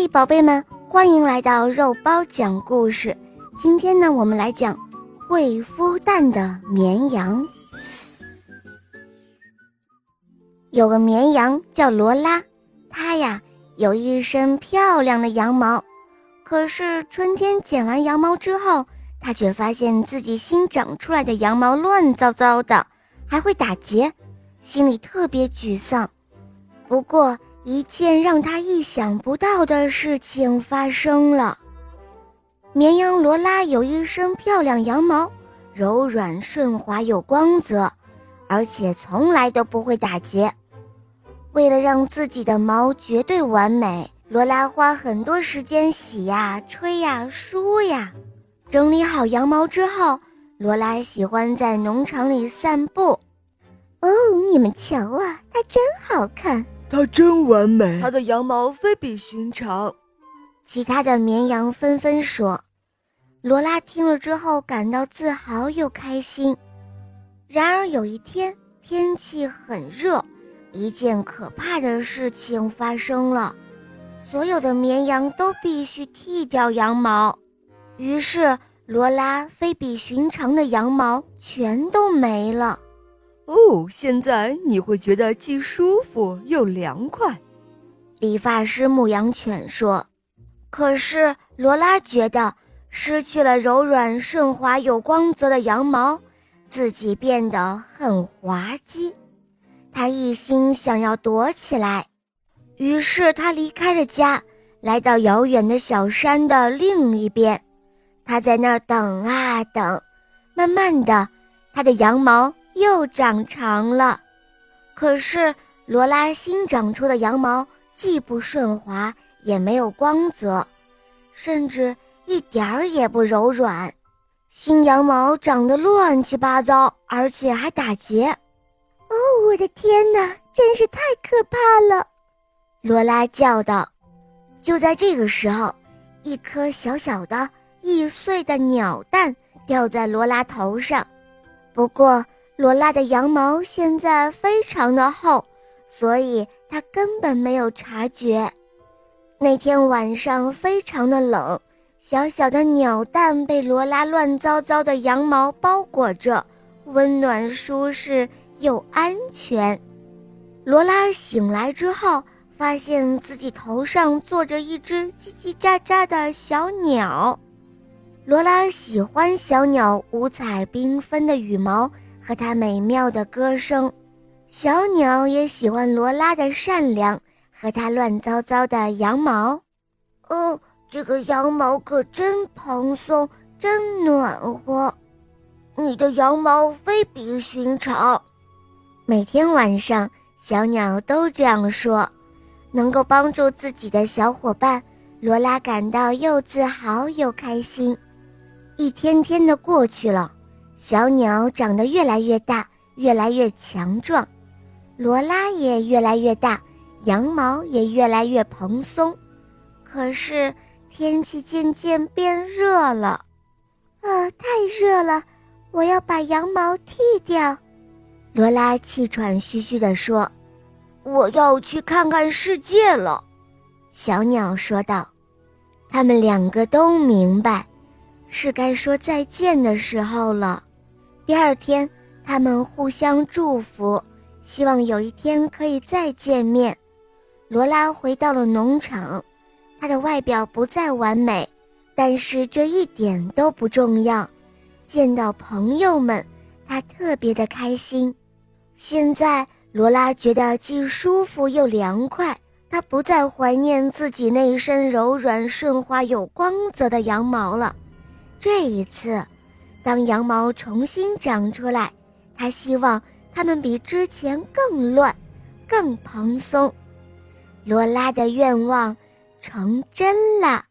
嘿，宝贝们，欢迎来到肉包讲故事。今天呢，我们来讲会孵蛋的绵羊。有个绵羊叫罗拉，它呀有一身漂亮的羊毛。可是春天剪完羊毛之后，它却发现自己新长出来的羊毛乱糟糟的，还会打结，心里特别沮丧。不过，一件让他意想不到的事情发生了。绵羊罗拉有一身漂亮羊毛，柔软顺滑有光泽，而且从来都不会打结。为了让自己的毛绝对完美，罗拉花很多时间洗呀、吹呀、梳呀。整理好羊毛之后，罗拉喜欢在农场里散步。哦，你们瞧啊，它真好看。它真完美，它的羊毛非比寻常。其他的绵羊纷纷说。罗拉听了之后感到自豪又开心。然而有一天天气很热，一件可怕的事情发生了，所有的绵羊都必须剃掉羊毛。于是罗拉非比寻常的羊毛全都没了。哦，现在你会觉得既舒服又凉快，理发师牧羊犬说。可是罗拉觉得失去了柔软顺滑有光泽的羊毛，自己变得很滑稽。他一心想要躲起来，于是他离开了家，来到遥远的小山的另一边。他在那儿等啊等，慢慢的，他的羊毛。又长长了，可是罗拉新长出的羊毛既不顺滑，也没有光泽，甚至一点儿也不柔软。新羊毛长得乱七八糟，而且还打结。哦，我的天哪，真是太可怕了！罗拉叫道。就在这个时候，一颗小小的、易碎的鸟蛋掉在罗拉头上。不过，罗拉的羊毛现在非常的厚，所以她根本没有察觉。那天晚上非常的冷，小小的鸟蛋被罗拉乱糟糟的羊毛包裹着，温暖舒适又安全。罗拉醒来之后，发现自己头上坐着一只叽叽喳喳的小鸟。罗拉喜欢小鸟五彩缤纷的羽毛。和它美妙的歌声，小鸟也喜欢罗拉的善良和它乱糟糟的羊毛。哦，这个羊毛可真蓬松，真暖和。你的羊毛非比寻常。每天晚上，小鸟都这样说。能够帮助自己的小伙伴，罗拉感到又自豪又开心。一天天的过去了。小鸟长得越来越大，越来越强壮，罗拉也越来越大，羊毛也越来越蓬松。可是天气渐渐变热了，啊，太热了！我要把羊毛剃掉。罗拉气喘吁吁地说：“我要去看看世界了。”小鸟说道。他们两个都明白，是该说再见的时候了。第二天，他们互相祝福，希望有一天可以再见面。罗拉回到了农场，她的外表不再完美，但是这一点都不重要。见到朋友们，她特别的开心。现在，罗拉觉得既舒服又凉快，她不再怀念自己那一身柔软顺滑有光泽的羊毛了。这一次。当羊毛重新长出来，他希望它们比之前更乱、更蓬松。罗拉的愿望成真了。